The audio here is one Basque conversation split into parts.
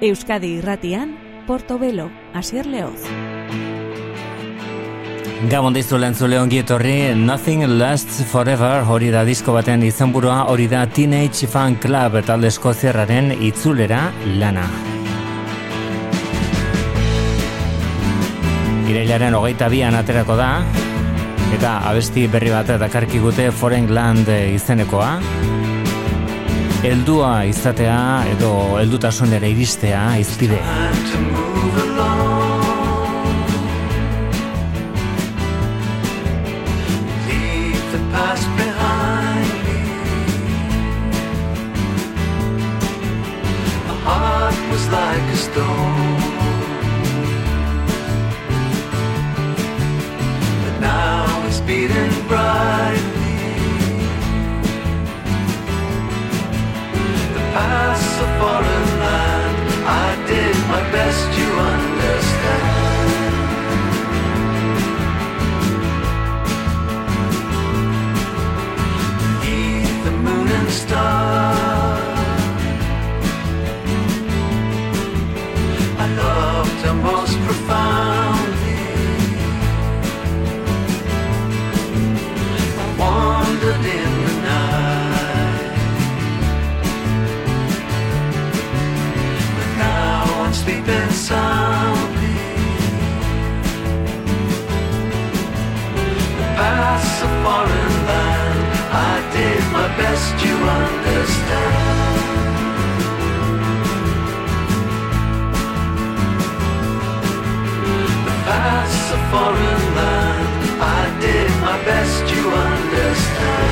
Euskadi irratian, Portobelo, Asier Leoz. Gabon dizu lehen zule ongi etorri, Nothing Lasts Forever hori da disko batean izenburua hori da Teenage Fan Club talde eskoziarraren itzulera lana. Irailaren hogeita bian aterako da, eta abesti berri bat dakarkigute Foreign Land izenekoa. Eldua izatea edo eldutasunera iristea izpide. like a stone beating brightly. Past a foreign land, I did my best, you understand. Beneath the moon and stars, I loved her most sleeping soundly. Past a foreign land, I did my best, you understand. Past a foreign land, I did my best, you understand.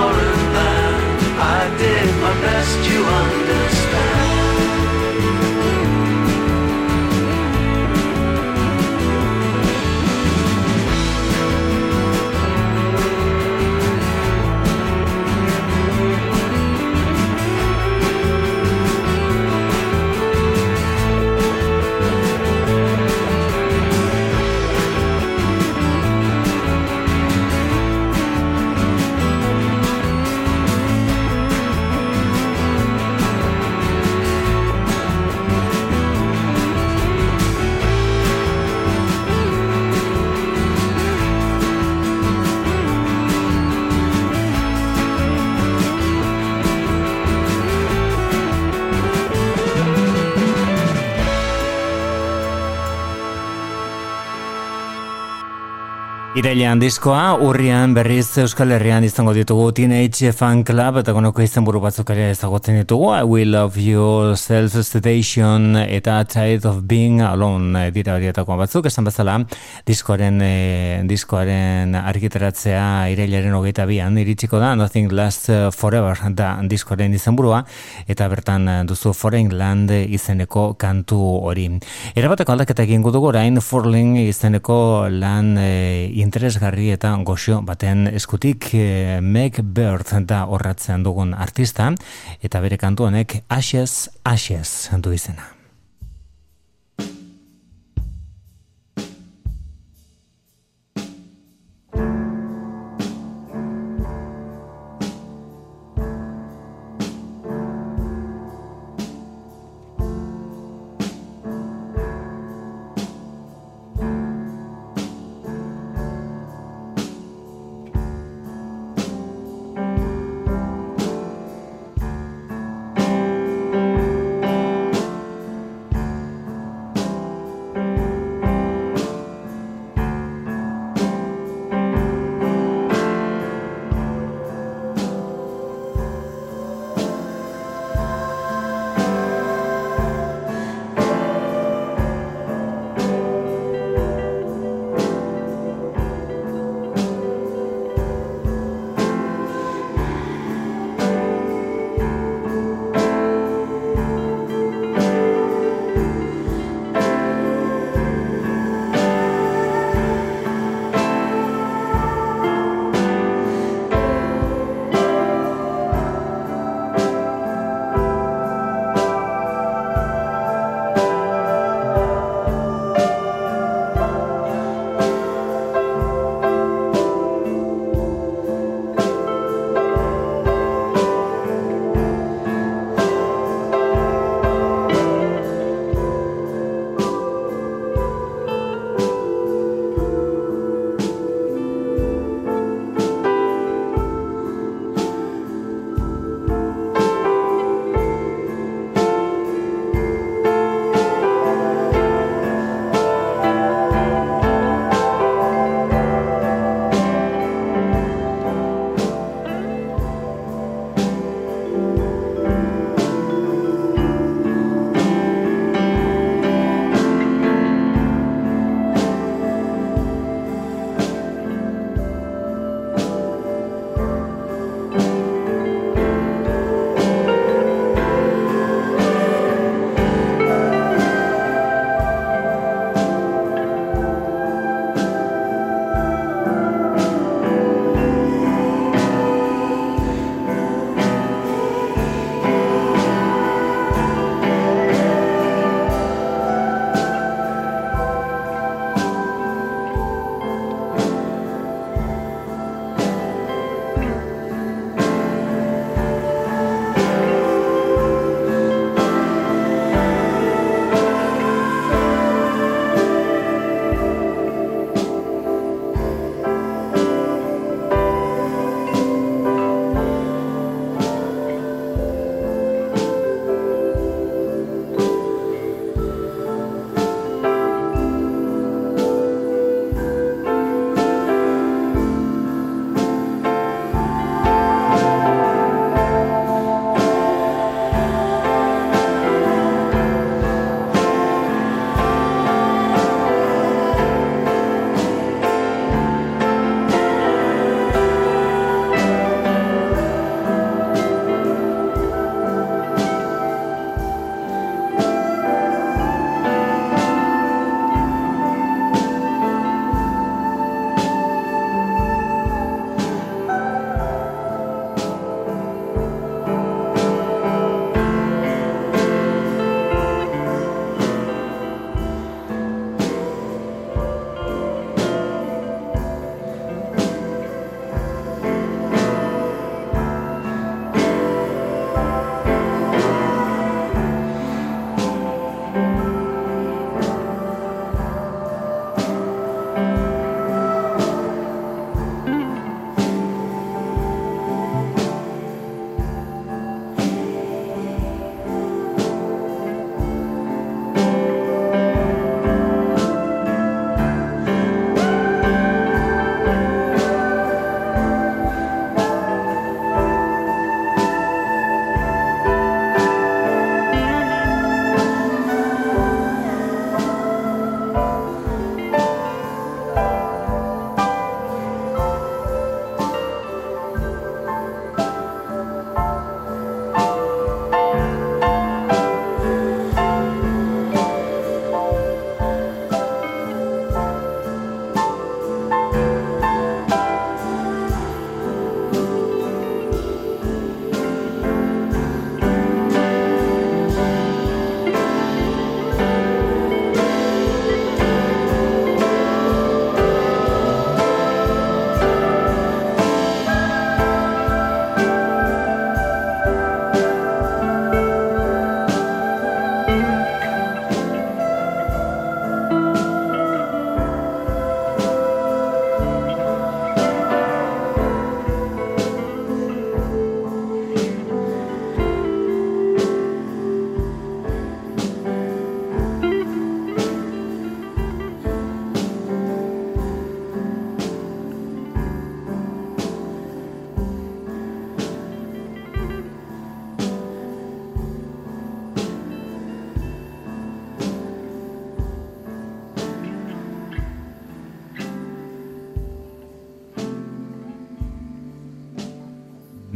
foreign land. I did my best, you understand. Irailean diskoa, urrian berriz Euskal Herrian izango ditugu Teenage Fan Club eta gonoko izan buru batzuk ere ezagutzen ditugu I Will Love You, Self Station eta Tide of Being Alone dira horietako batzuk. Esan bezala diskoaren e, diskoaren argitaratzea irailaren hogeita bian iritsiko da Nothing Lasts Forever da diskoaren izan burua eta bertan duzu Foreign Land izeneko kantu hori. Erabateko aldaketa egin dugu orain Forling izeneko lan e, interesgarri eta goxo baten eskutik e, Meg Bird da horratzen dugun artista eta bere kantu honek Ashes Ashes du izena.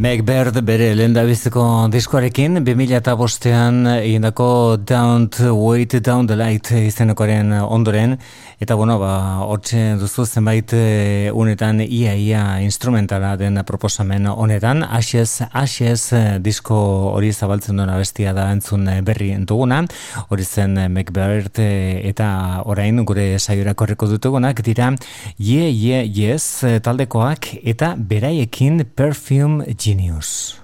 Bird bere lehen biziko diskoarekin, 2000 eta bostean indako Don't Wait Down the Light izenekoaren ondoren, eta bueno, ba, hortxe duzu zenbait eh, unetan ia-ia instrumentala den proposamen honetan, Ashes, Ashes disko hori zabaltzen duena bestia da entzun berri duguna, hori zen Meg Bird eta orain gure saiora korreko dutugunak dira Ye Ye Yes taldekoak eta beraiekin Perfume Genius.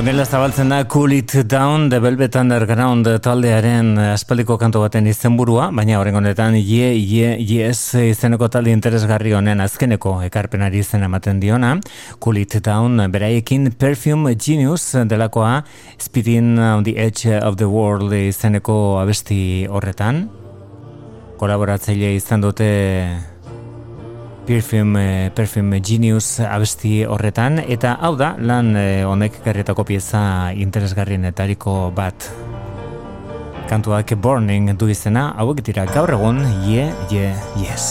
Honela zabaltzen da Cool It Down The Velvet Underground taldearen aspaldiko kantu baten izenburua, baina horren honetan Ye, Ye, Yes izeneko talde interesgarri honen azkeneko ekarpenari izen ematen diona. Cool It Down beraiekin Perfume Genius delakoa Speeding on the Edge of the World izeneko abesti horretan. Kolaboratzaile izan dute Perfume, Perfume Genius abesti horretan, eta hau da, lan eh, honek garrietako pieza interesgarrienetariko bat. Kantuak Burning du izena, hauek dira gaur egun, ye, ye, yes.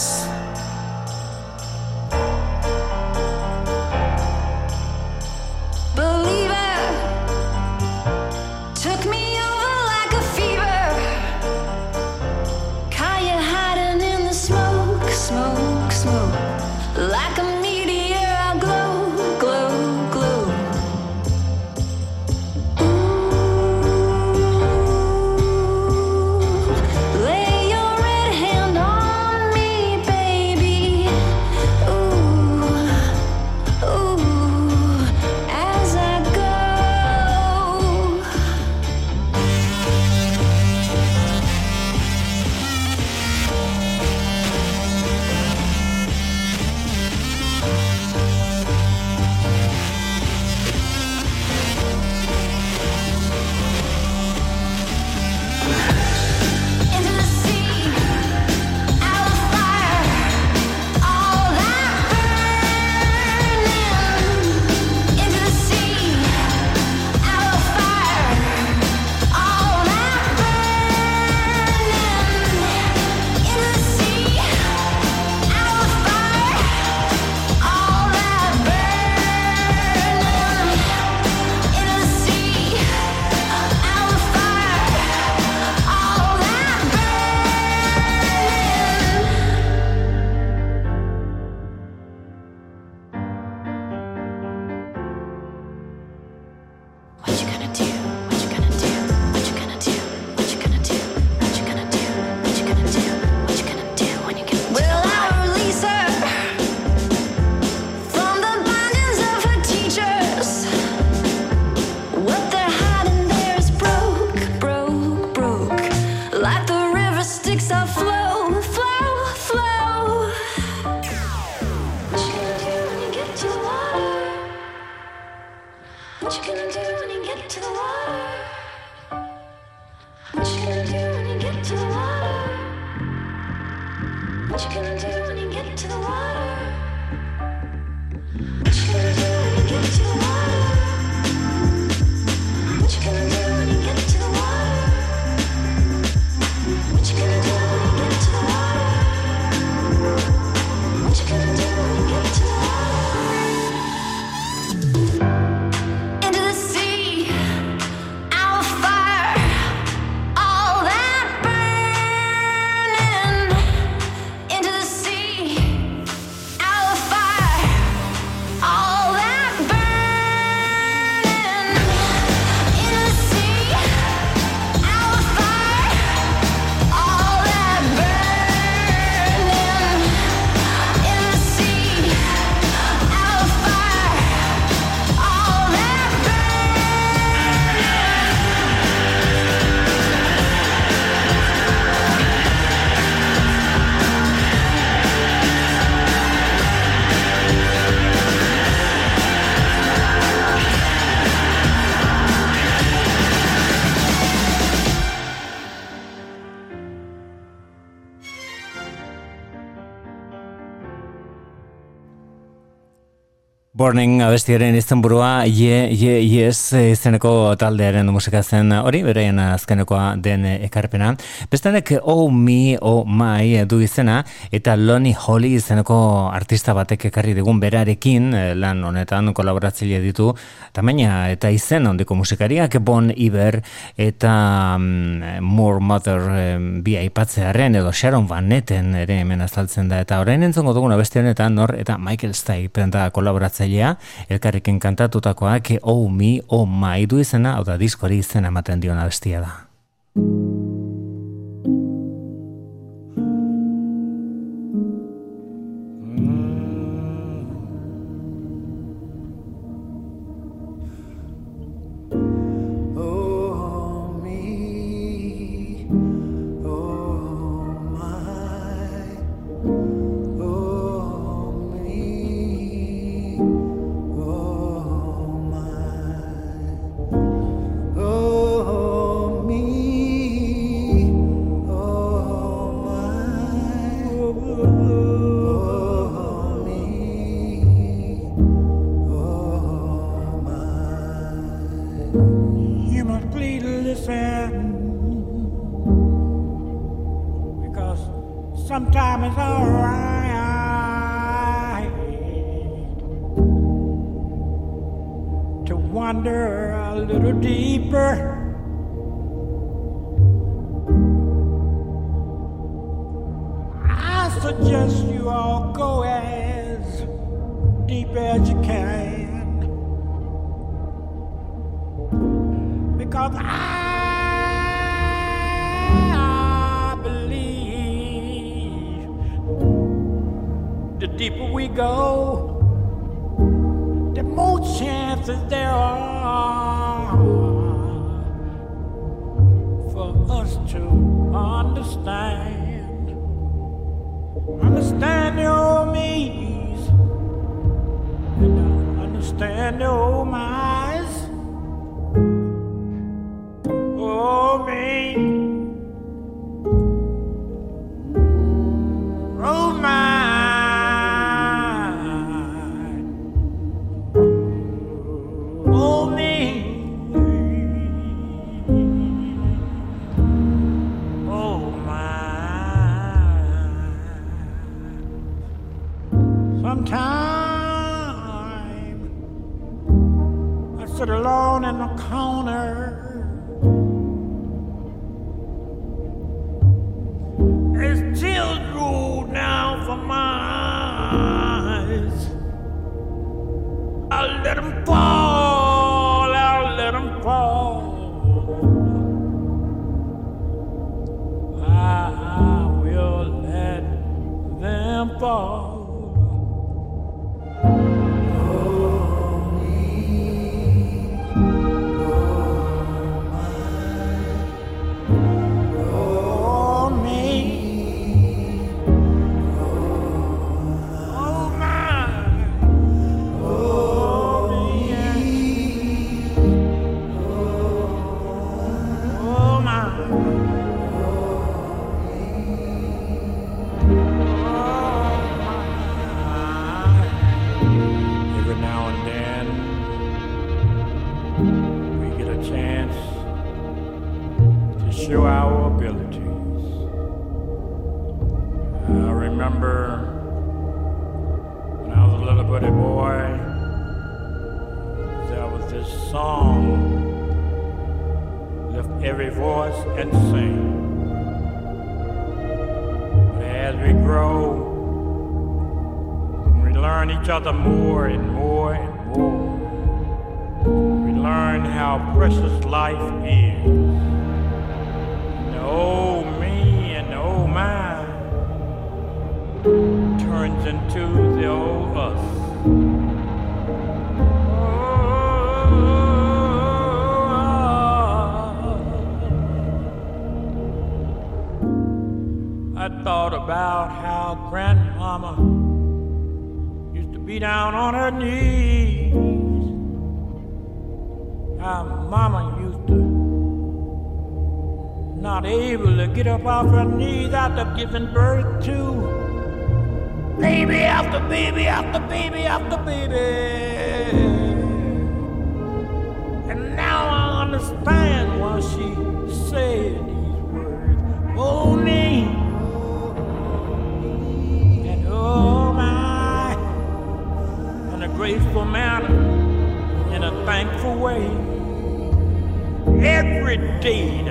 Burning abestiaren izenburua Ye, Ye, Yes izeneko taldearen musika zen hori, bereien azkenekoa den ekarpena. Bestenek Oh Me, Oh My du izena, eta Lonnie Holly izeneko artista batek ekarri digun berarekin, eh, lan honetan kolaboratzile ditu, tamaina eta izen ondiko musikariak, Bon Iber eta um, More Mother um, bi aipatzearen, edo Sharon Van Netten ere hemen azaltzen da, eta orain entzongo duguna beste honetan, nor eta Michael Stipe da kolaboratzaile kantatzailea, elkarrekin kantatutakoak Oh Me, Oh My du izena, hau da diskori izena ematen diona bestia da. them fall, I'll let them fall. I, I will let them fall. The more and more and more. We learn how precious life is. down on her knees. Our mama used to not able to get up off her knees after giving birth to baby after baby after baby after baby. And now I understand why she said these words. Oh, name. A manner, in a thankful way. Every day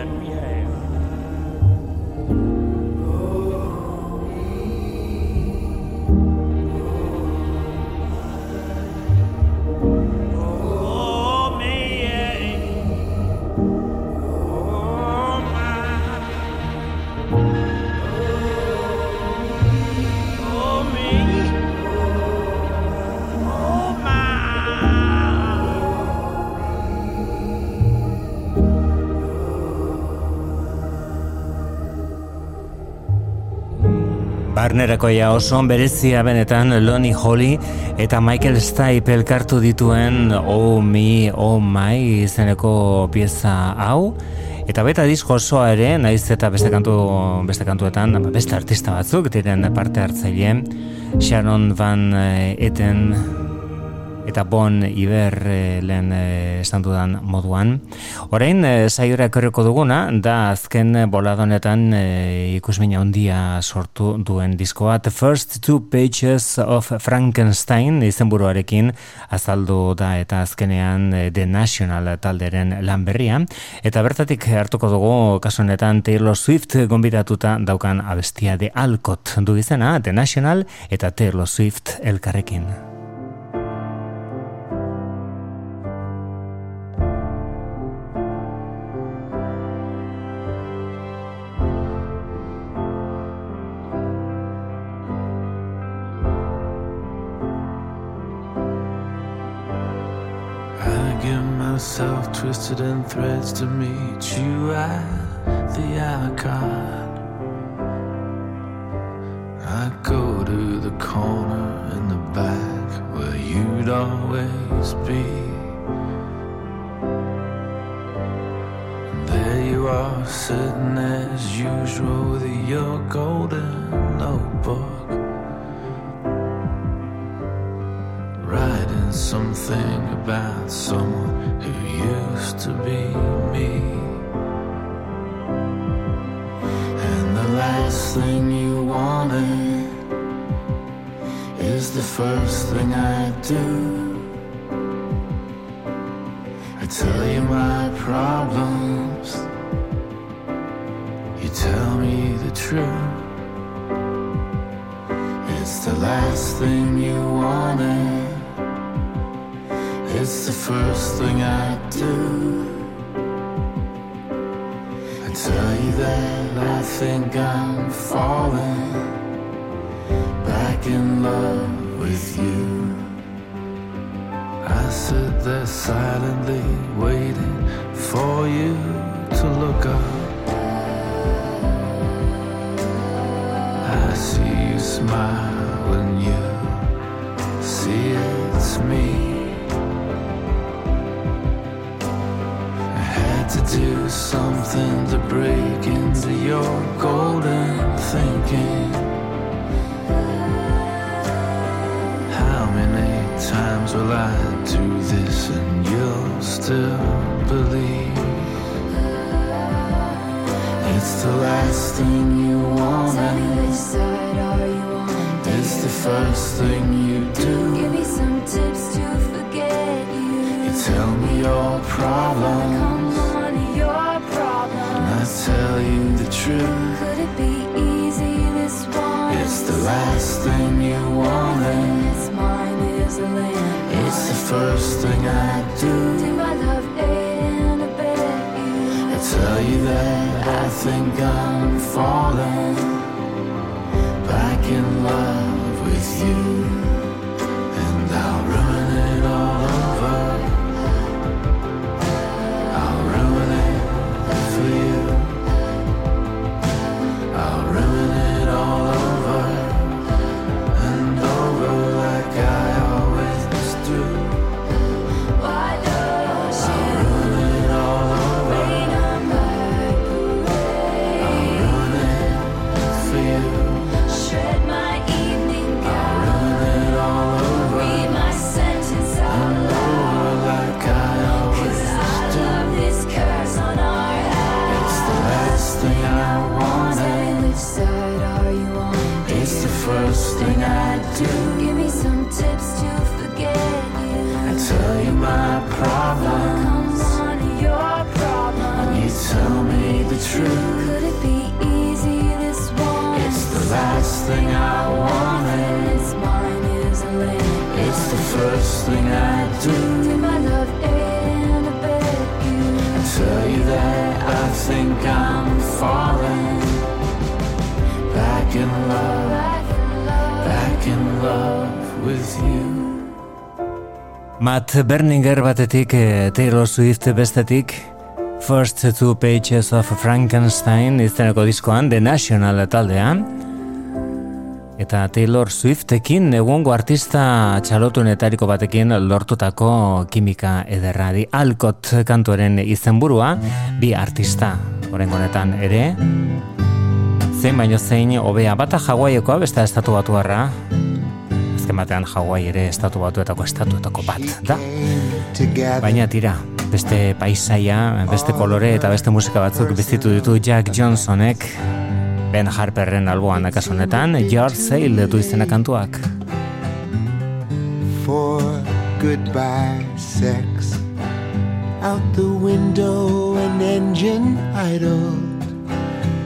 Barnerakoia oso berezia benetan Lonnie Holly eta Michael Stipe elkartu dituen Oh Me, Oh My izeneko pieza hau. Eta beta disko osoa ere, naiz eta beste kantu beste kantuetan, beste artista batzuk diren parte hartzaile. Sharon Van Eten eta Bon Iber e, lehen e, esan dudan moduan. Orain, e, saiora ekorreko duguna, da azken boladonetan e, ikusmina handia sortu duen diskoa. The First Two Pages of Frankenstein izenburuarekin azaldu da eta azkenean The National talderen lan berria. Eta bertatik hartuko dugu kasunetan Taylor Swift gombidatuta daukan abestia de Alcott du izena The National eta Taylor Swift elkarrekin. Twisted in threads to meet you at the icon. I go to the corner in the back where you'd always be. There you are, sitting as usual with your golden notebook. Something about someone who used to be me. And the last thing you wanted is the first thing I do. I tell you my problems, you tell me the truth. It's the last thing you wanted. It's the first thing I do. I tell you that I think I'm falling back in love with you. I sit there silently waiting for you to look up. I see you smile when you see it's me. Do something to break into your golden thinking. How many times will I do this and you'll still believe? It's the last thing you want. It's the first thing you do. Give me some tips to forget you. You tell me your problem tell you the truth. Could it be easy this one? It's the last thing you wanted. It's mine is a land. It's the first thing I do. Do my love and abet you? I tell you that I think I'm falling. Back in love. With you. Matt Berninger batetik, eh, Taylor Swift bestetik, First Two Pages of Frankenstein izteneko diskoan, The National taldean, eta Taylor Swiftekin egungo artista txalotunetariko batekin lortutako kimika ederradi Alcott kantuaren izenburua, bi artista, orengonetan ere, zein baino zein, obea bata jaguaiokoa, besta estatu batu azken batean Hawaii ere estatu batuetako estatuetako bat da. Baina tira, beste paisaia, beste kolore eta beste musika batzuk bizitu ditu Jack Johnsonek Ben Harperren alboan akaso honetan, Yard Sale du izena kantuak. for goodbye sex. Out the window, an engine idled.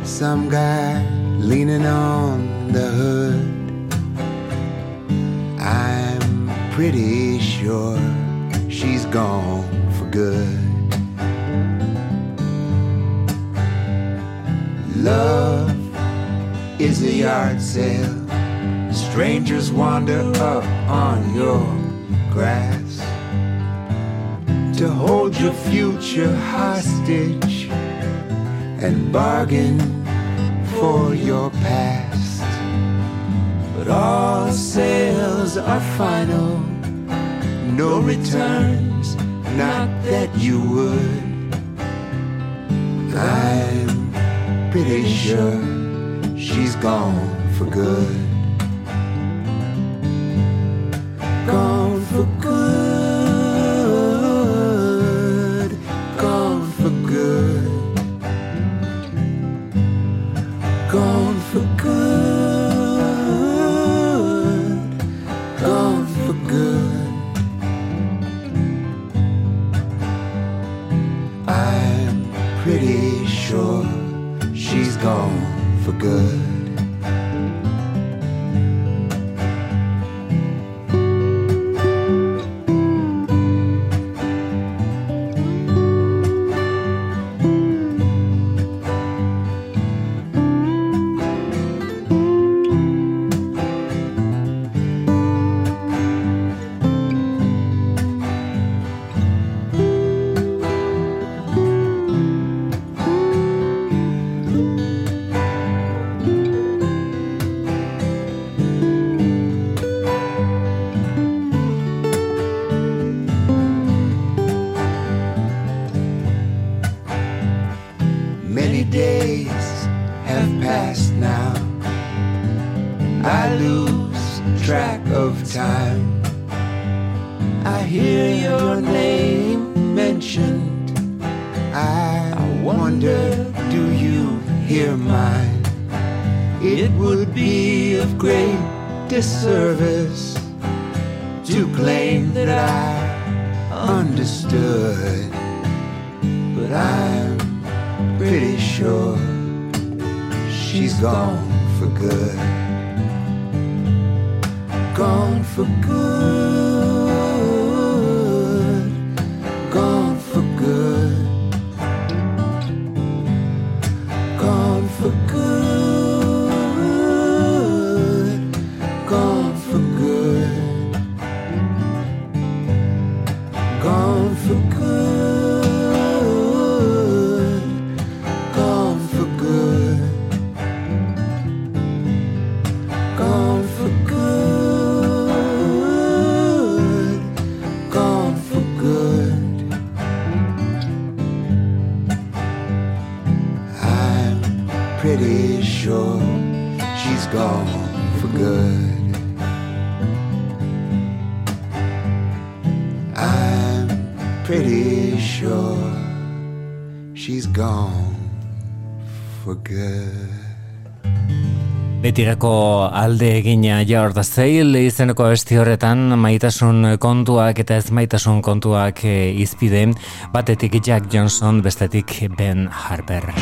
Some guy leaning on the hood. I'm pretty sure she's gone for good. Love is a yard sale. Strangers wander up on your grass to hold your future hostage and bargain for your past. But all sales are final, no returns, not that you would. I'm pretty sure she's gone for good. Gone Betirako alde egina Jorda Zeil izeneko esti horretan maitasun kontuak eta ez maitasun kontuak eh, izpide batetik Jack Johnson bestetik Ben Harper.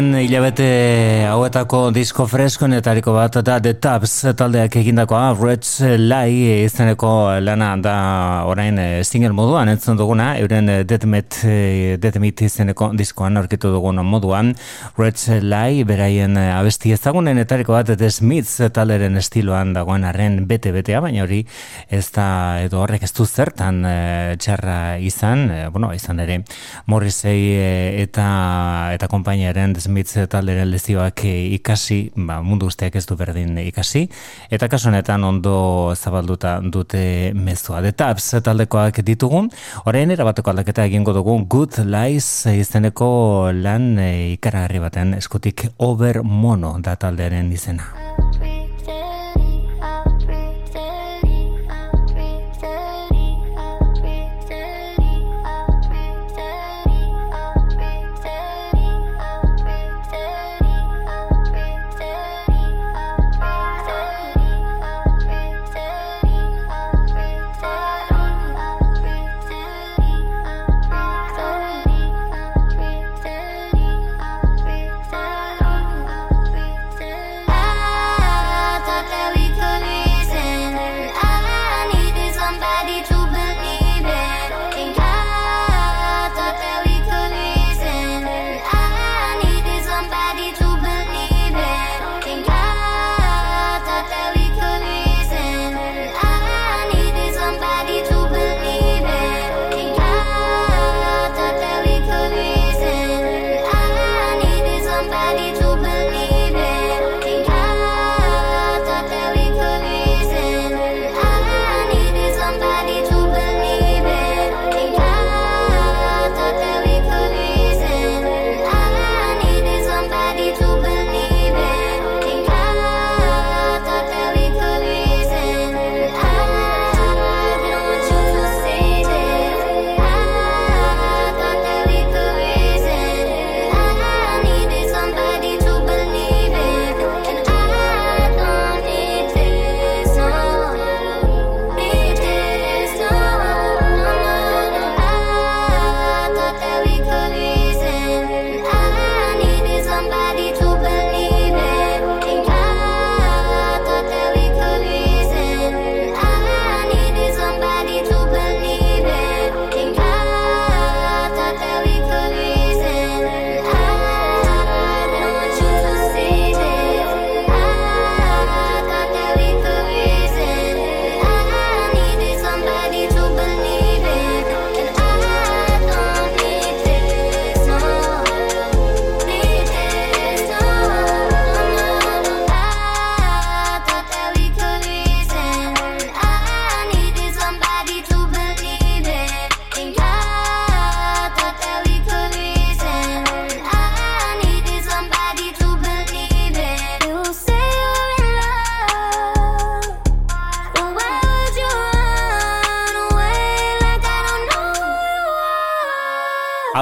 Azken hilabete hauetako disko freskonetariko bat da The Tabs taldeak egindakoa Red Lai izeneko lana da orain eh, single moduan entzun duguna euren eh, Deadmet eh, Deadmet izeneko diskoan aurkitu dugun moduan. Red Lai beraien eh, abesti ezagunenetariko bat The Smiths talderen estiloan dagoen arren bete-betea baina hori ez da edo horrek ez du zertan eh, txarra izan eh, bueno izan ere. Morrissey eh, eta eta konpainiaren The Smiths talderen lezioak eh, ikasi, ba, mundu guztiak ez du berdin ikasi, eta kasu honetan ondo zabalduta dute mezua. The Tabs taldekoak ditugun, orain erabateko aldaketa egingo dugun Good Lies izeneko lan eh, ikaragarri baten eskutik Over Mono da taldearen izena.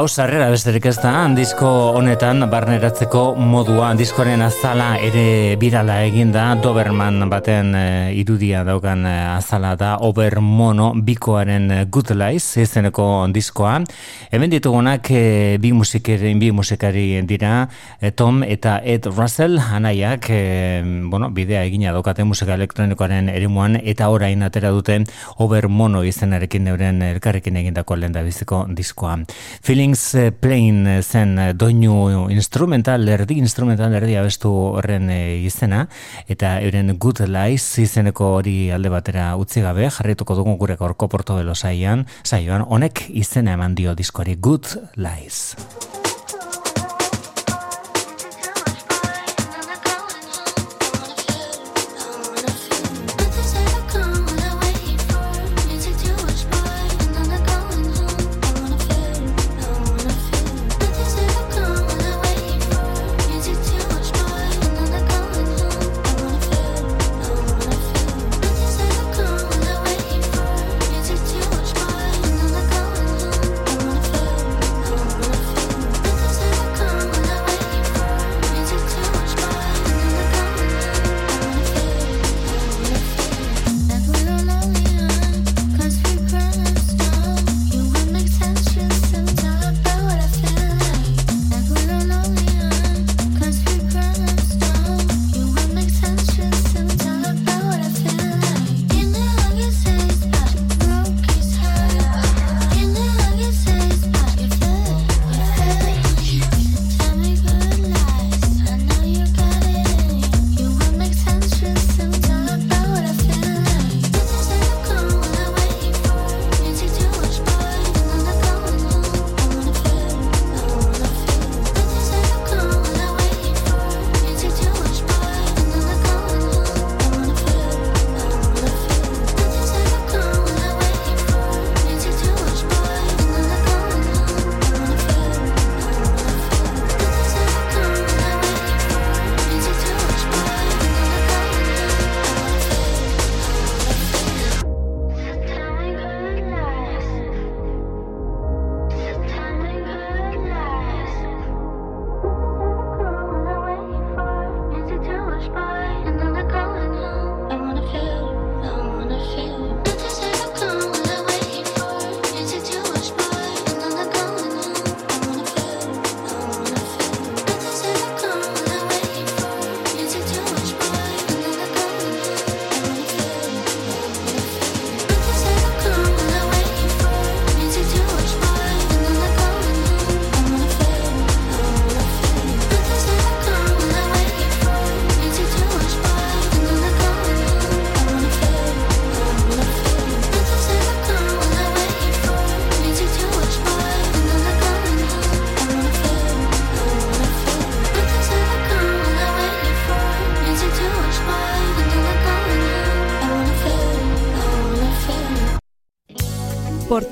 Sarrera besterik ez da, disko honetan barneratzeko modua, diskoaren azala ere birala egin da, Doberman baten e, irudia daukan e, azala da, Obermono bikoaren Good Lies, izeneko diskoa. Hemen ditugunak e, bi, musikari, bi musikari dira, Tom eta Ed Russell, anaiak, e, bueno, bidea egina daukaten musika elektronikoaren erimuan, eta orain atera dute Obermono izenarekin euren elkarrekin egindako lehen da biziko diskoa. Feelings Plain eh, zen doinu instrumental, erdi instrumental erdi abestu horren izena, eta euren Good Lies izeneko hori alde batera utzi gabe, jarrituko dugu gure gorko portobelo saioan, saioan, honek izena eman dio diskoari Good Lies.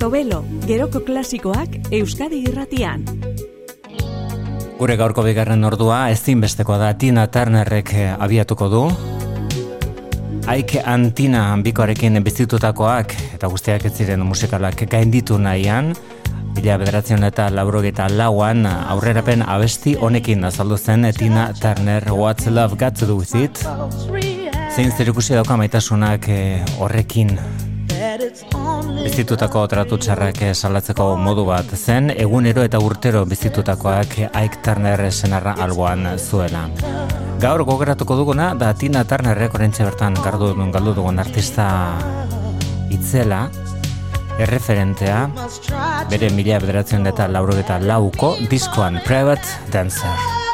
Portobelo, geroko klasikoak Euskadi irratian. Gure gaurko bigarren ordua ezin bestekoa da Tina Turnerrek eh, abiatuko du. Aike Antina bikoarekin bizitutakoak eta guztiak ez ziren musikalak gainditu nahian. Bila bederatzen eta laurogeta lauan aurrerapen abesti honekin azaldu zen Tina Turner What's Love Got to Do With It. Zein zer ikusi dauka maitasunak eh, horrekin bizitutako tratu txarrak salatzeko modu bat zen, egunero eta urtero bizitutakoak Ike Turner senarra alboan zuela. Gaur gogeratuko duguna, da Tina Turnerrek orentxe bertan gardu duen galdu dugun artista itzela, erreferentea, bere mila bederatzen eta lauro eta lauko diskoan Private Dancer.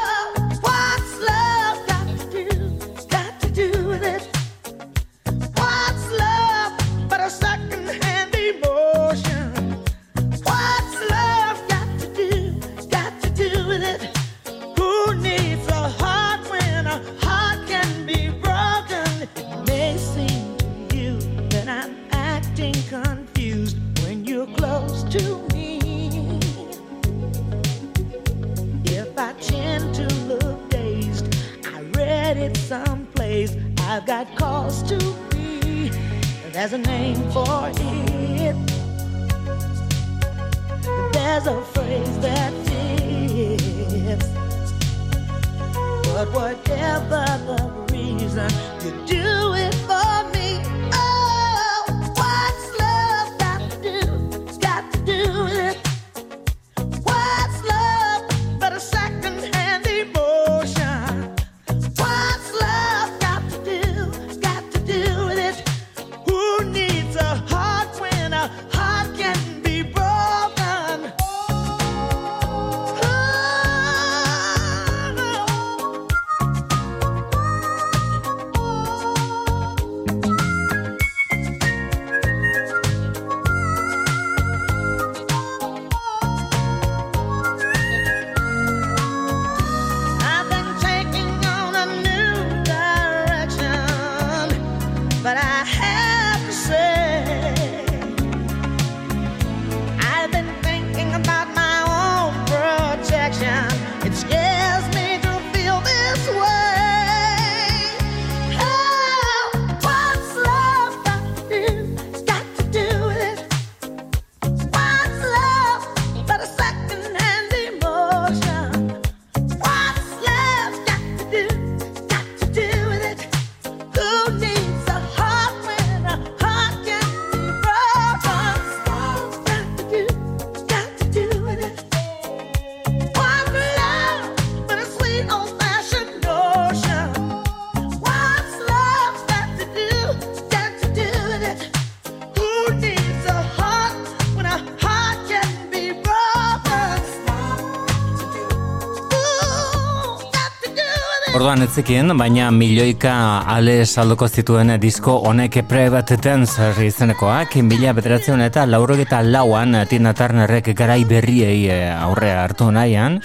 bazekien, baina milioika ale saldoko zituen disko honek private dance izenekoak, mila bederatzen eta laurogeta lauan Tina Turnerrek garai berriei eh, aurrea hartu nahian,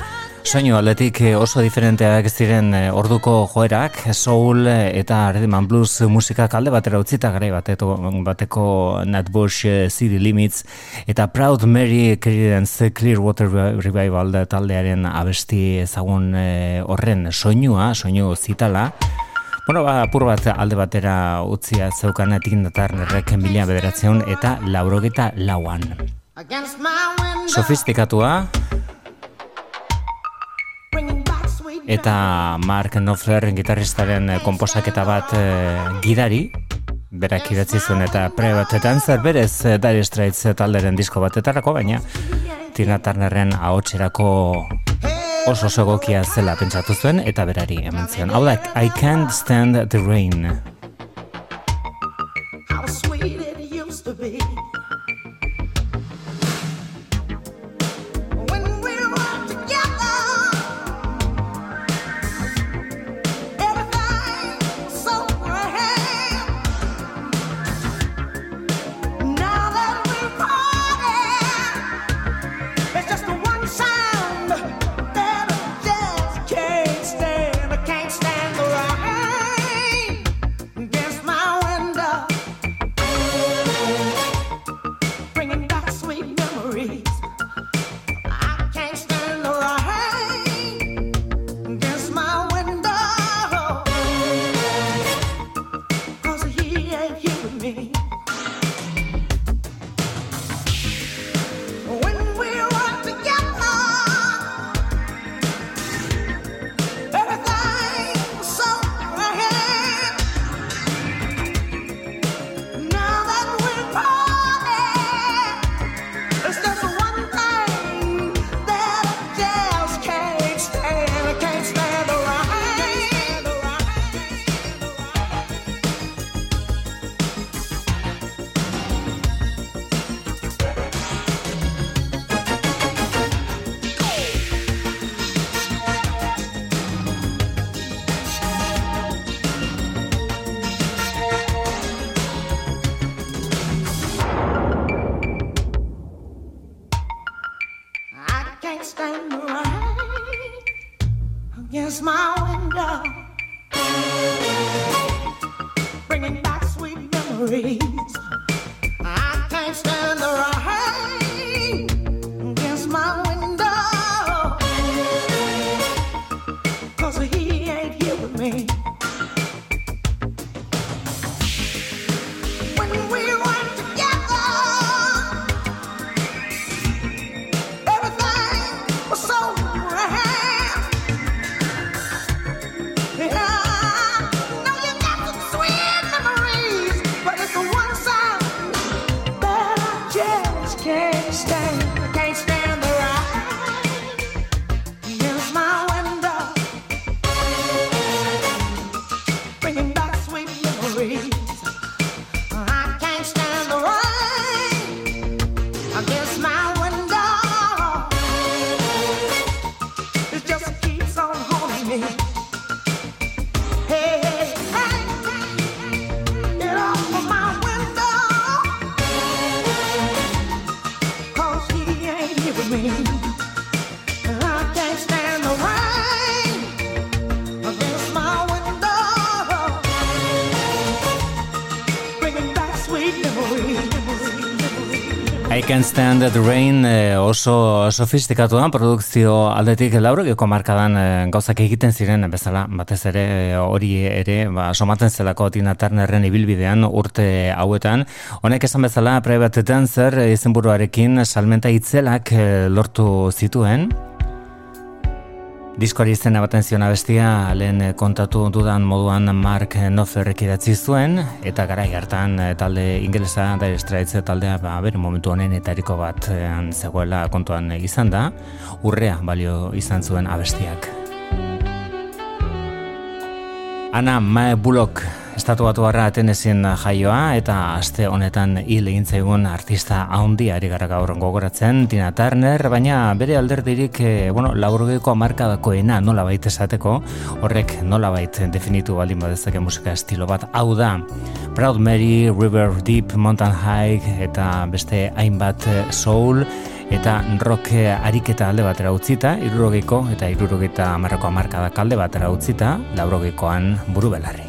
soinu aldetik eh, oso diferenteak ziren eh, orduko joerak, soul eh, eta rhythm and blues musika kalde batera utzita gara bateko, bateko Nat Bush City Limits eta Proud Mary Credence Clearwater Revival taldearen abesti ezagun horren soinua, soinu zitala. Bueno, ba, apur bat alde batera utzia zeukan etikindatar nerrek mila bederatzeun eta laurogeta lauan. Sofistikatua, eta Mark Knopfler gitarristaren eh, komposaketa bat e, gidari berak idatzi zuen eta prebatetan zer berez eh, Dire Straits talderen disko batetarako baina Tina Turnerren ahotserako oso oso egokia zela pentsatu zuen eta berari eman zion. Hau da, I can't stand the rain. How sweet it used to be. I Can Stand the Rain eh, oso sofistikatuan produkzio aldetik laurogeko markadan eh, gauzak egiten ziren bezala batez ere eh, hori ere ba, somaten zelako Tina Turnerren ibilbidean urte hauetan. Honek esan bezala Private Dancer izenburuarekin salmenta itzelak eh, lortu zituen Diskoari izena baten zion abestia lehen eh, kontatu dudan moduan Mark Knopflerrek idatzi zuen eta garai hartan eh, talde ingelesa da Straits taldea ba, bere momentu honen etariko bat zegoela kontuan izan da urrea balio izan zuen abestiak. Ana Mae Bullock estatu batu barra atenezin jaioa eta aste honetan hil egin zaigun artista haundi ari gara gaur gogoratzen Tina Turner, baina bere alderdirik eh, bueno, laurogeko amarkadakoena nola baita esateko, horrek nola definitu baldin badezake musika estilo bat hau da Proud Mary, River Deep, Mountain High eta beste hainbat soul eta rock ariketa alde batera utzita, irurogeiko eta irurogeita amarrako amarkadak alde batera utzita, laurogeikoan buru belarri.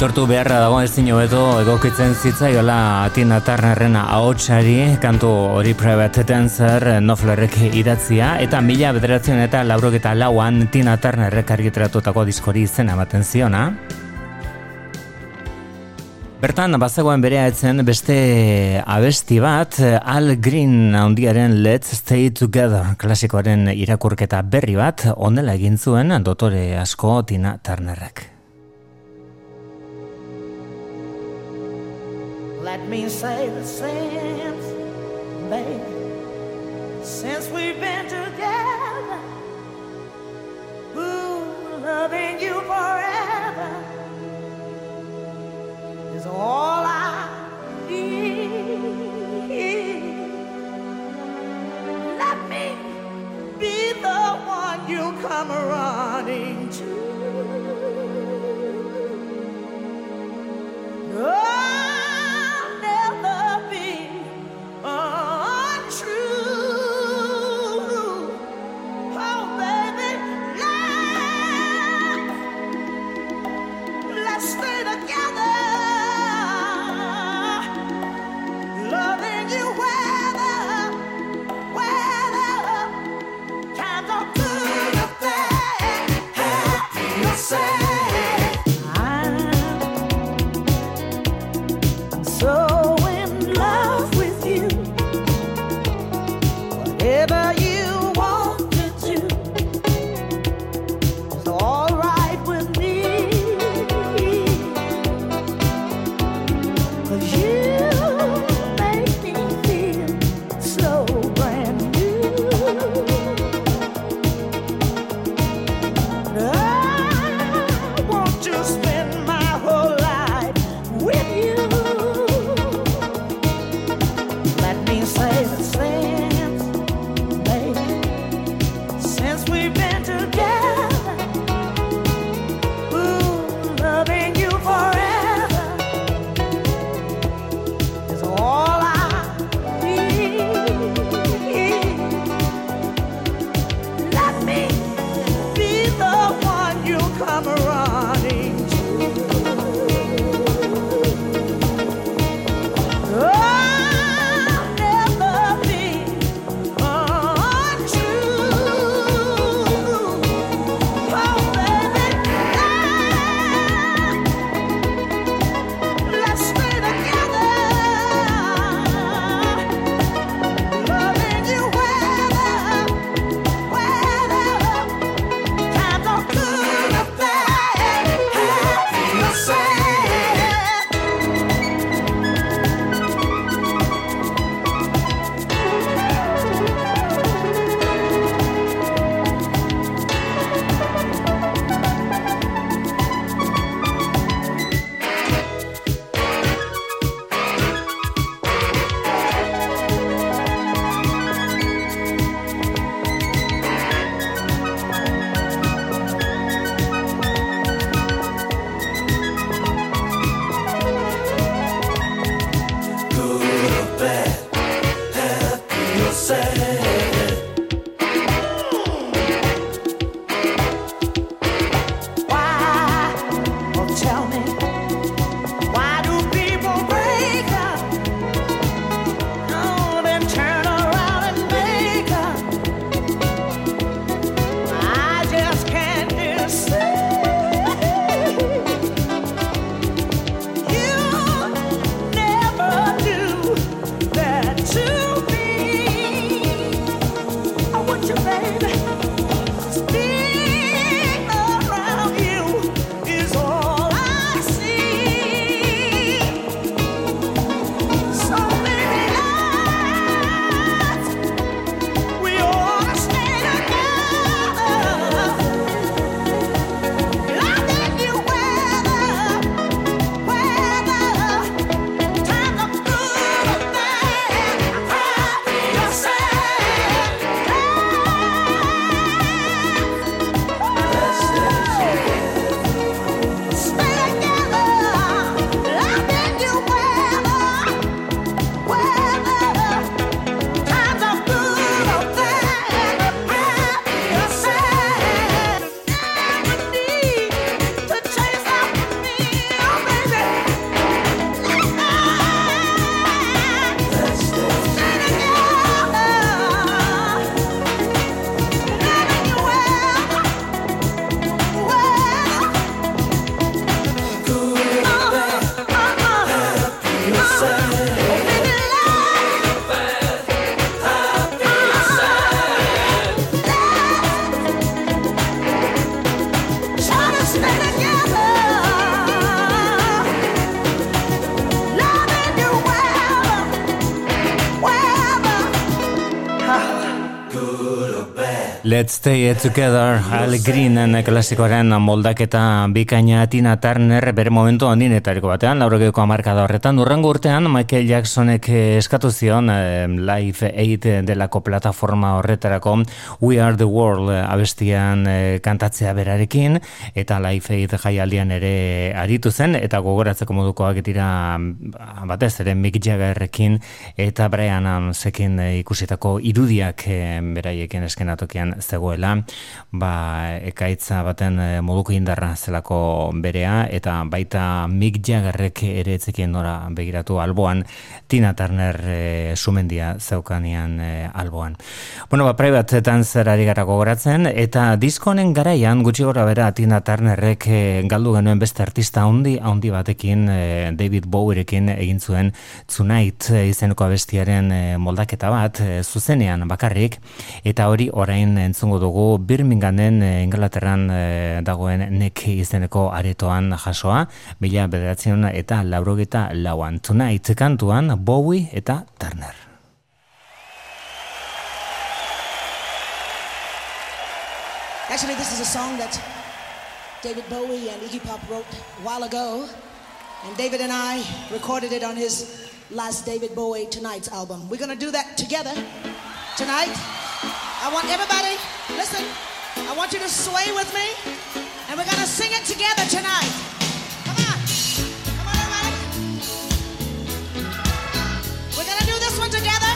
aitortu beharra dago ezin hobeto egokitzen zitzaiola Tina Turnerren ahotsari kantu hori Private Dancer Noflerrek idatzia eta mila bederatzen eta laurogeta lauan Tina Turnerrek argitratutako diskori izena ematen ziona. Bertan bazegoen berea etzen beste abesti bat Al Green handiaren Let's Stay Together klasikoaren irakurketa berri bat onela egin zuen dotore asko Tina Turnerrek. Let me say the same, baby, since we've been together. Ooh, loving you forever is all I need. Let me be the one you come running to. Oh. Let's Stay Together, Al Greenen klasikoaren moldaketa bikaina Tina Turner bere momentu handinetariko batean, laurogeko amarkada horretan. Urrengo urtean, Michael Jacksonek eskatu zion eh, Live 8 delako plataforma horretarako We Are The World abestian eh, kantatzea berarekin, eta Live 8 jaialdian ere aritu zen, eta gogoratzeko modukoak dira batez ere Mick Jaggerrekin eta Brian Adamsekin eh, ikusitako irudiak eh, beraiekin eskenatokian zegoela, ba, ekaitza baten eh, moduko indarra zelako berea, eta baita Mick Jaggerrek ere etzekien nora begiratu alboan, Tina Turner e, sumendia zeukanian e, alboan. Bueno, ba, praibatetan zer ari gara gogoratzen, eta diskonen garaian, gutxi gora bera, Tina Turnerrek e, galdu genuen beste artista handi handi batekin, e, David Bowierekin egin zuen Tonight izeneko abestiaren moldaketa bat, zuzenean bakarrik, eta hori orain entzungo dugu Birminghamen e, Inglaterran e, dagoen nek izeneko aretoan jasoa, mila bederatzen eta laurogeta lauan. Tonight kantuan Bowie eta Turner. Actually, this is a song that David Bowie and Iggy Pop wrote a while ago. And David and I recorded it on his last David Bowie Tonight's album. We're going to do that together tonight. I want everybody, listen, I want you to sway with me, and we're going to sing it together tonight. Come on. Come on, everybody. We're going to do this one together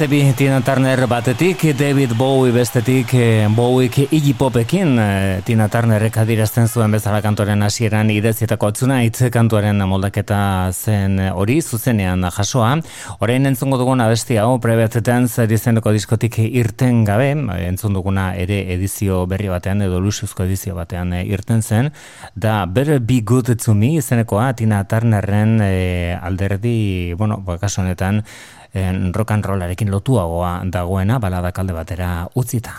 Zebi Tina Turner batetik, David Bowie bestetik, eh, Bowiek Iggy Popekin eh, Tina Turnerrek adirazten zuen bezala kantoren hasieran idezietako atzuna hitz kantuaren moldaketa zen hori zuzenean jasoa. Orain entzungo duguna beste hau prebetetan zerizeneko diskotik irten gabe, entzun duguna ere edizio berri batean edo lusuzko edizio batean eh, irten zen, da Better Be Good To Me izenekoa Tina Turnerren alderdi, bueno, ba, kasu honetan, Eh, rock and rollarekin lotuagoa dagoena balada kalde batera utzita.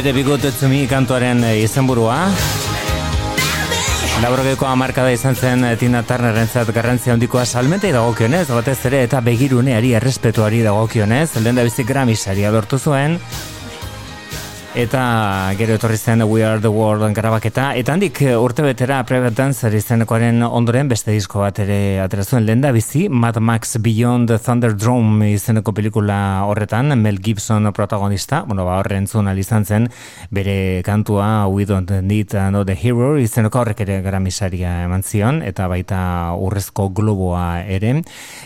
Bete bigot zumi kantuaren eh, izenburua. Laurogeko amarkada izan zen eh, Tina Turnerrentzat garrantzia handikoa salmentei dagokionez, batez ere eta begiruneari errespetuari dagokionez, lehen da bizik gramisaria lortu zuen, Eta gero etorri zen We Are The World grabaketa. Eta handik eh, urte betera Private Dancer izenekoaren ondoren beste disko bat ere aterazuen lehen da bizi. Mad Max Beyond the Thunderdome izeneko pelikula horretan, Mel Gibson protagonista, bueno, ba horren zuen izan zen, bere kantua We Don't Need No The Hero izeneko horrek ere gramisaria eman zion, eta baita urrezko globoa ere.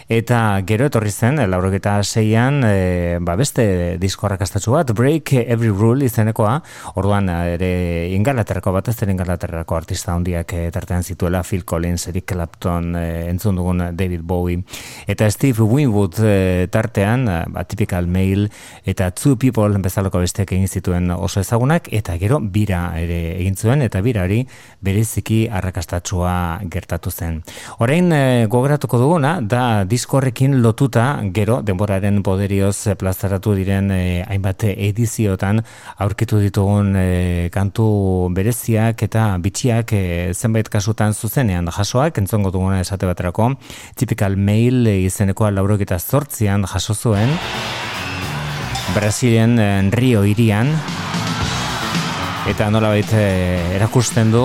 Eta gero etorri zen, laurogeta seian, e, ba beste disko harrakastatxu bat, Break Every Rule izenekoa, orduan ere ingalaterrako bat ez ingalaterrako artista handiak e, tartean zituela Phil Collins, Eric Clapton, e, entzun dugun David Bowie, eta Steve Winwood e, tartean, ba, typical mail, eta Two People bezaloko besteak egin zituen oso ezagunak, eta gero bira ere egin zuen, eta birari bereziki arrakastatsua gertatu zen. Orain e, gogoratuko duguna, da diskorrekin lotuta, gero, denboraren poderioz plazaratu diren e, hainbat ediziotan aurkitu ditugun e, kantu bereziak eta bitxiak e, zenbait kasutan zuzenean jasoak, entzongo duguna esate baterako, typical mail izenekoa laurok eta zortzian jaso zuen, Brasilien e, Rio irian, eta nola baita erakusten du,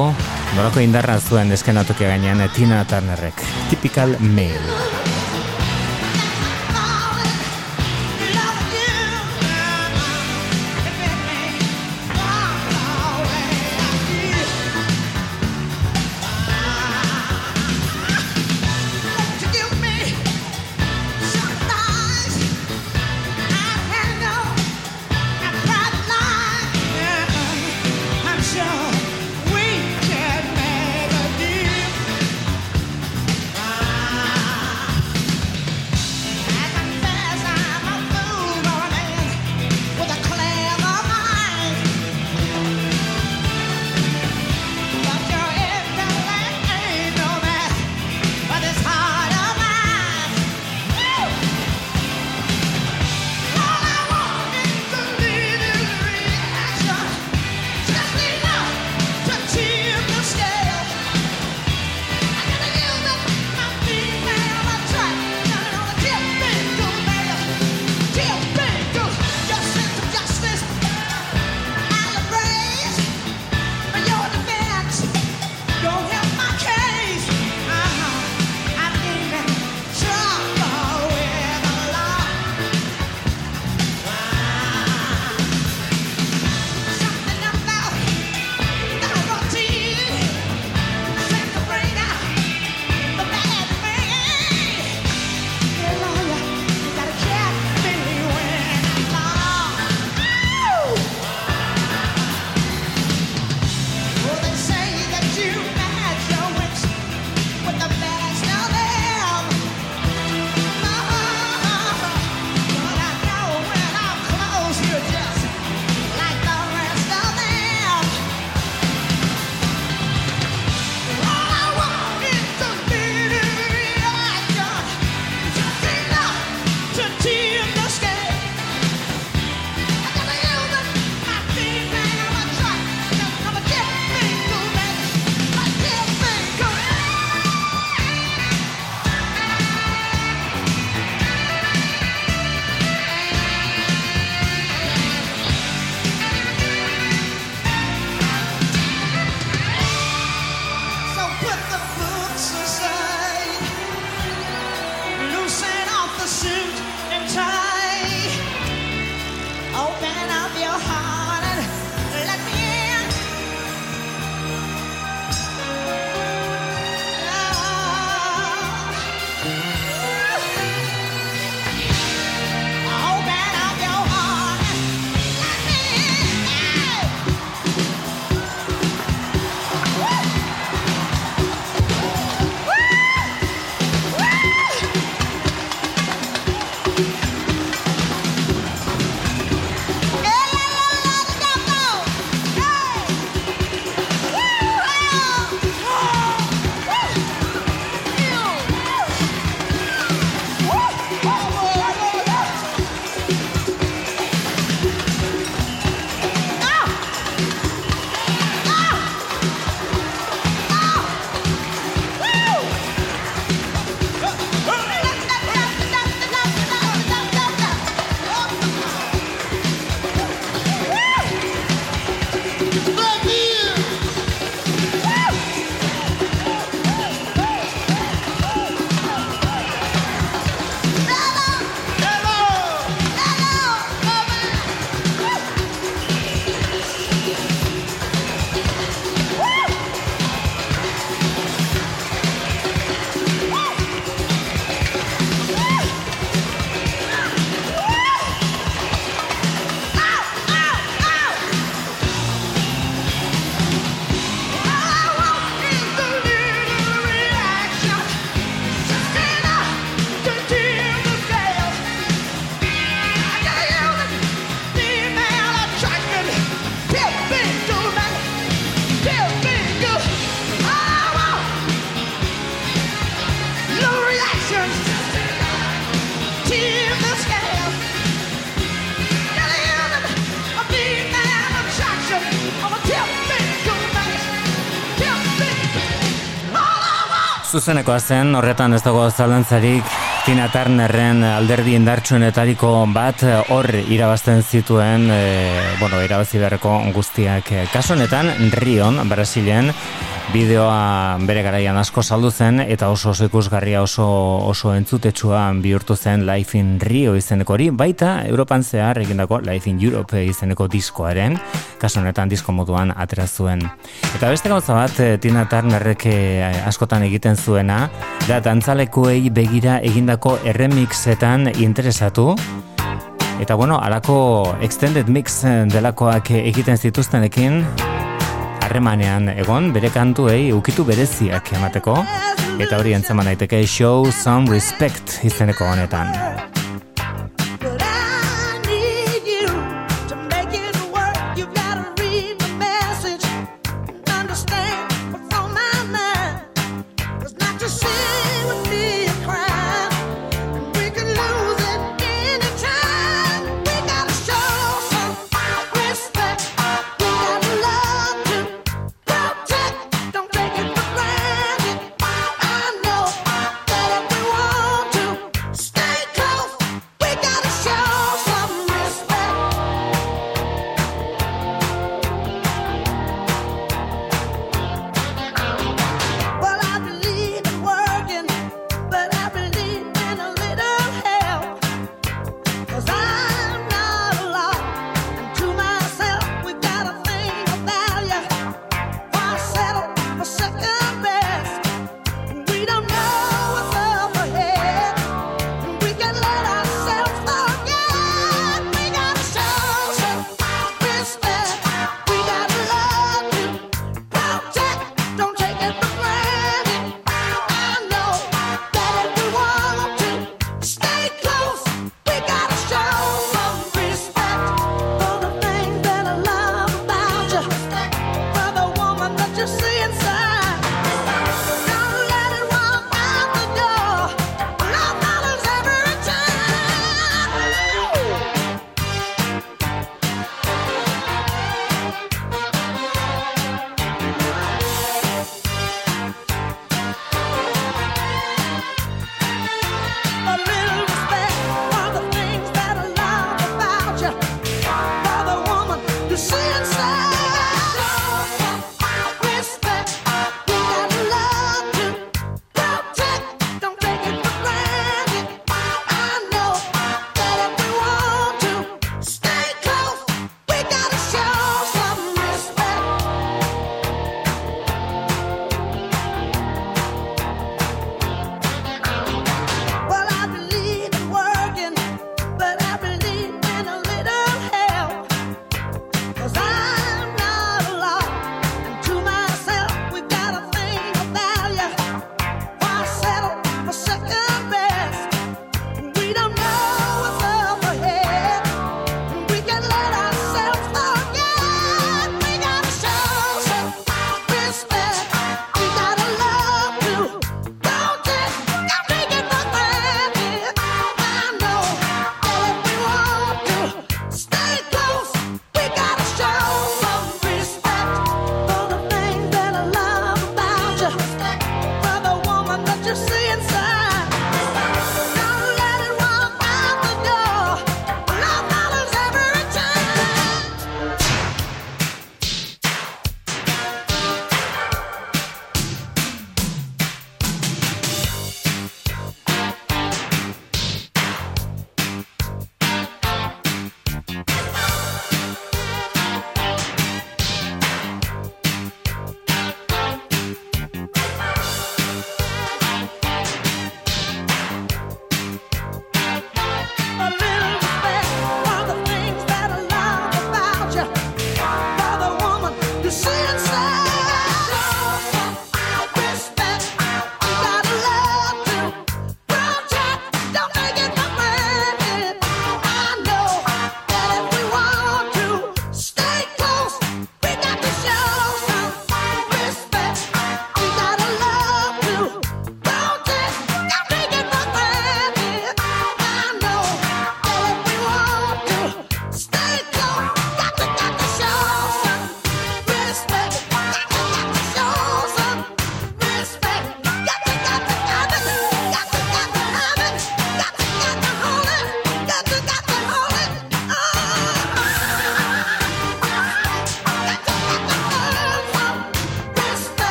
nolako indarra zuen eskenatokia gainean Tina Turnerrek. Typical mail. Zuzenekoa zen, horretan ez dago zalantzarik Tina Turnerren alderdi indartsuenetariko bat hor irabazten zituen, e, bueno, irabazi beharreko guztiak. Kaso honetan, Rion, Brasilen, bideoa bere garaian asko saldu zen eta oso oso ikusgarria oso oso entzutetsua bihurtu zen Life in Rio izeneko hori baita Europan zehar egindako Life in Europe izeneko diskoaren kasu honetan disko moduan atera zuen eta beste gauza bat eh, Tina Turnerrek eh, askotan egiten zuena da dantzalekuei begira egindako erremixetan interesatu Eta bueno, alako extended mix delakoak egiten zituztenekin, harremanean egon bere kantuei ukitu bereziak emateko eta hori entzeman daiteke show some respect izeneko honetan.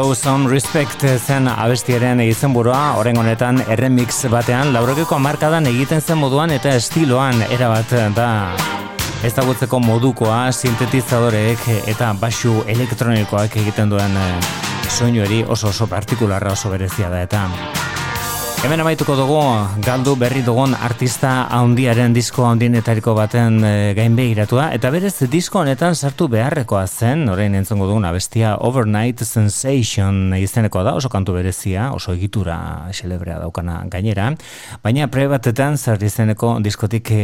Show Some Respect zen abestiaren izenburua, oren honetan erremix batean, laurokeko markadan egiten zen moduan eta estiloan erabat da ezagutzeko modukoa sintetizadoreek eta basu elektronikoak egiten duen eh, soinuari oso oso partikularra oso berezia da eta Hemen amaituko dugu, galdu berri dugun artista handiaren disko handienetariko baten e, gainbe iratua, eta berez disko honetan sartu beharrekoa zen, orain entzongo dugun abestia Overnight Sensation izeneko da, oso kantu berezia, oso egitura xelebrea daukana gainera, baina prebatetan zer izeneko diskotik e,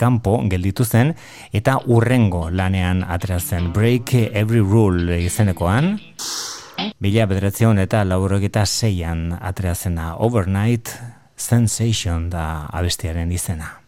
kanpo gelditu zen, eta urrengo lanean aterazen Break Every Rule izenekoan, Mila bederatzion eta laurogeta zeian atreazena Overnight Sensation da abestiaren izena.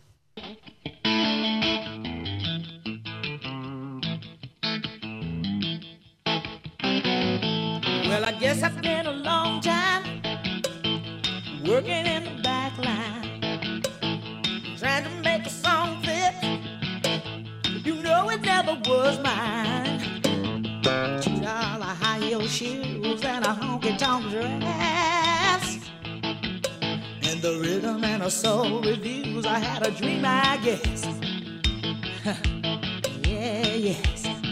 Honky tonk dress, and the rhythm and the soul reviews. I had a dream, I guess. yeah, yes.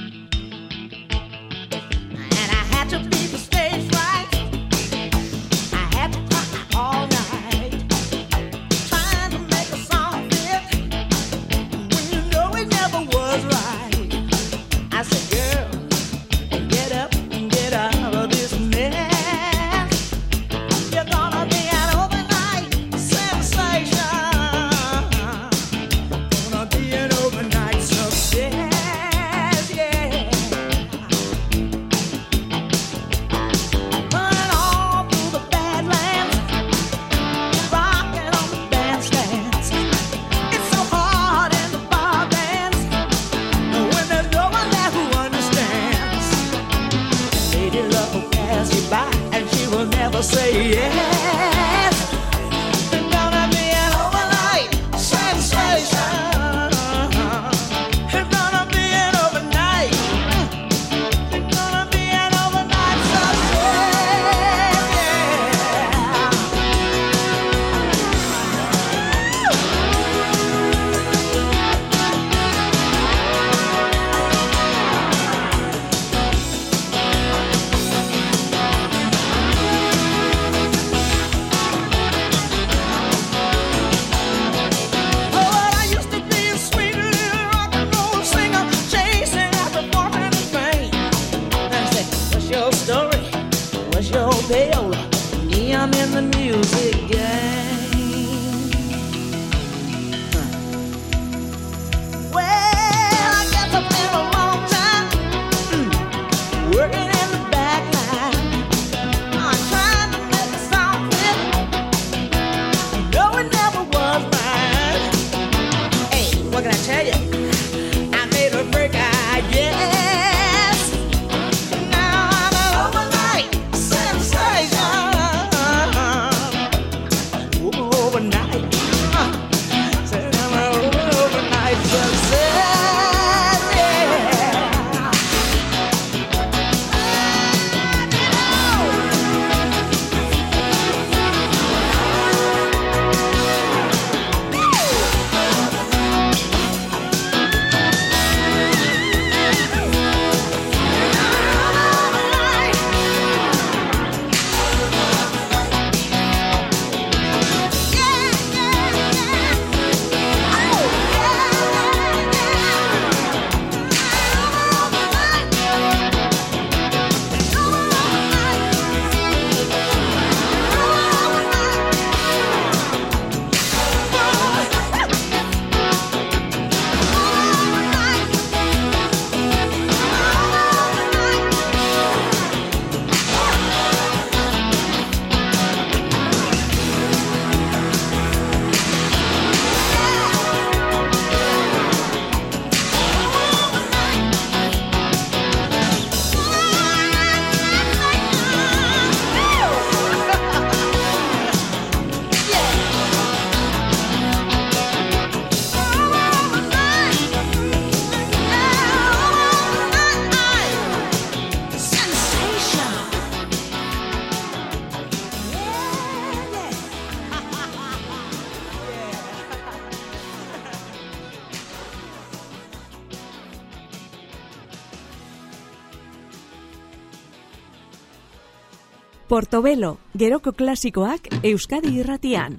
Portobelo, geroko klasikoak Euskadi irratian.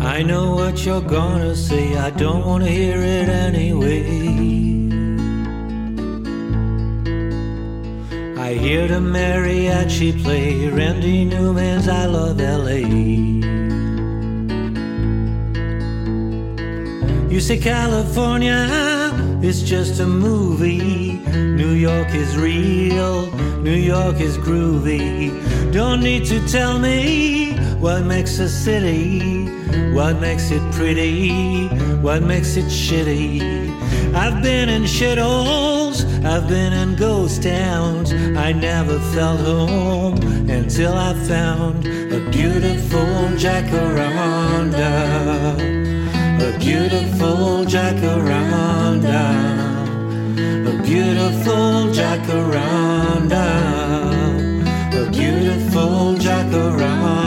I know what you're gonna say, I don't wanna hear it anyway. I hear the mariachi play Randy Newman's I Love LA. You say California is just a movie. New York is real, New York is groovy. Don't need to tell me what makes a city, what makes it pretty, what makes it shitty. I've been in shitholes, I've been in ghost towns. I never felt home until I found a beautiful jacaranda. A beautiful jacaranda. A beautiful jacaranda. A beautiful jacaranda.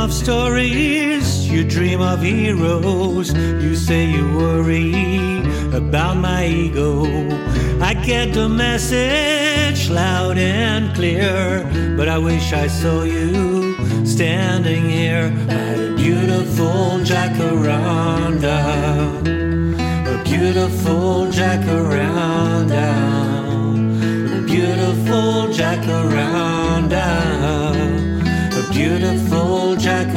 Of stories, you dream of heroes. You say you worry about my ego. I get the message loud and clear, but I wish I saw you standing here at a beautiful jacaranda. A beautiful jacaranda. A beautiful jacaranda. A beautiful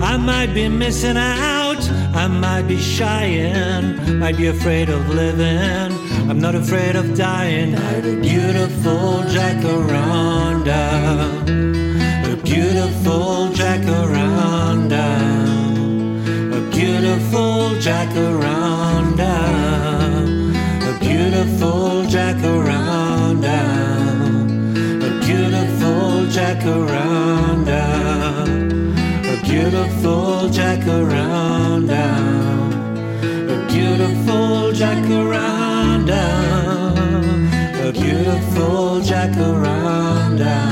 I might be missing out, I might be shying, might be afraid of living. I'm not afraid of dying. A beautiful jacaranda, a beautiful jacaranda, a beautiful jacaranda, a beautiful jacaranda, a beautiful jacaranda, beautiful jacaranda, a beautiful jacaranda, a beautiful jacaranda.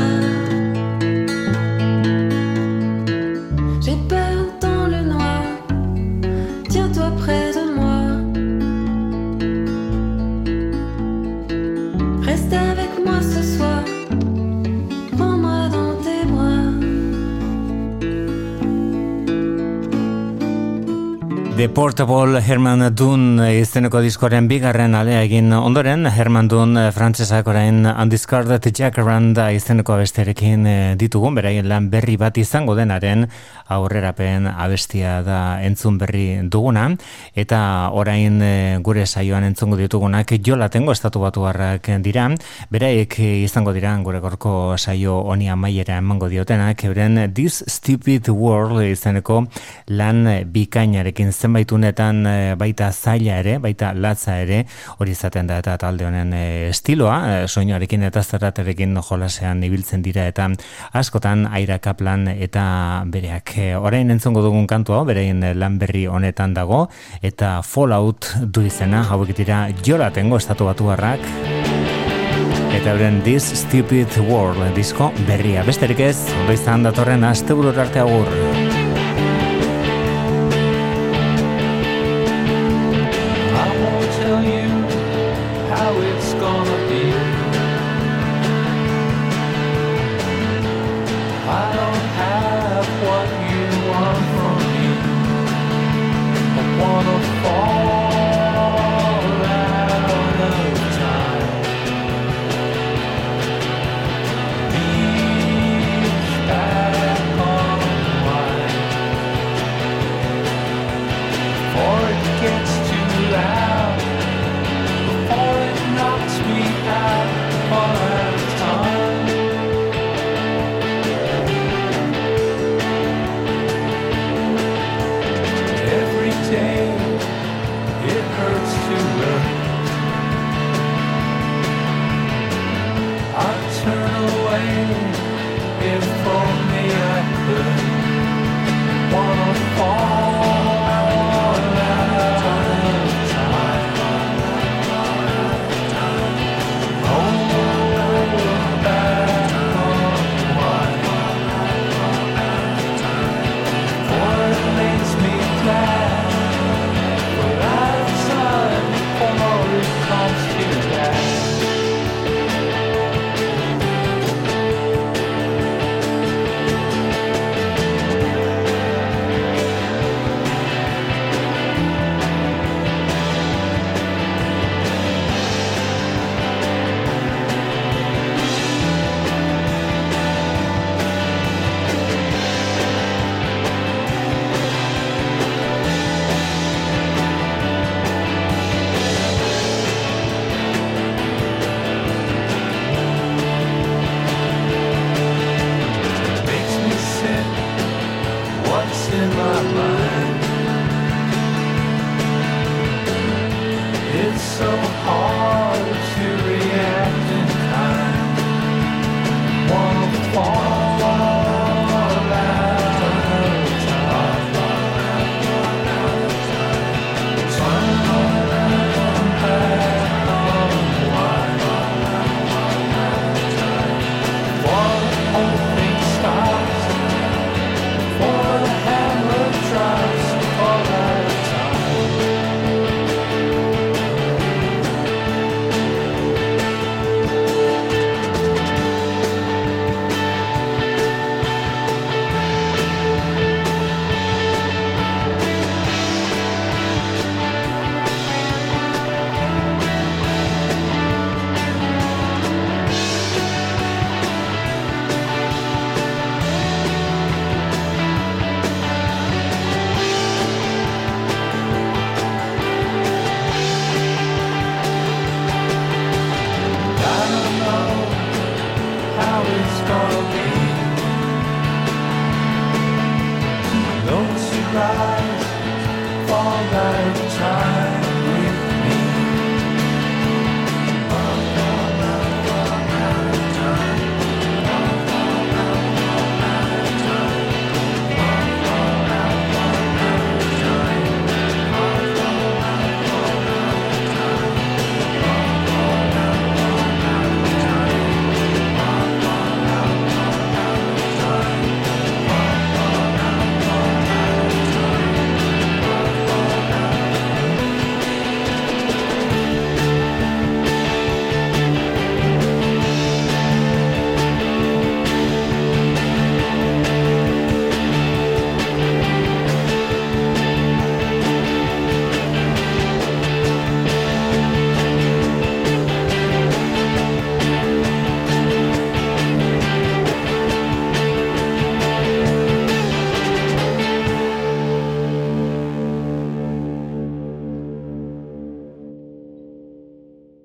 The Portable Herman Dunn izeneko diskoaren bigarren alea egin ondoren, Herman Dunn eh, frantsesak orain Undiscarded Jacaranda izeneko abesterekin eh, ditugun, beraien lan berri bat izango denaren aurrerapen abestia da entzun berri duguna, eta orain eh, gure saioan entzungo ditugunak jolatengo estatu batu dira, beraik izango dira gure gorko saio honi amaiera emango diotenak, euren This Stupid World izeneko lan bikainarekin zenbaitunetan eh, baita zaila ere, baita latza ere, hori izaten da eta talde honen eh, estiloa, eh, soinuarekin eta zerraterekin jolasean ibiltzen dira eta askotan Aira Kaplan eta bereak orain entzongo dugun kantua, berein lan berri honetan dago eta Fallout du izena, hauek dira joratengo estatu batuarrak eta euren This Stupid World disko berria. Besterik ez, ondo izan datorren asteburur arte agur.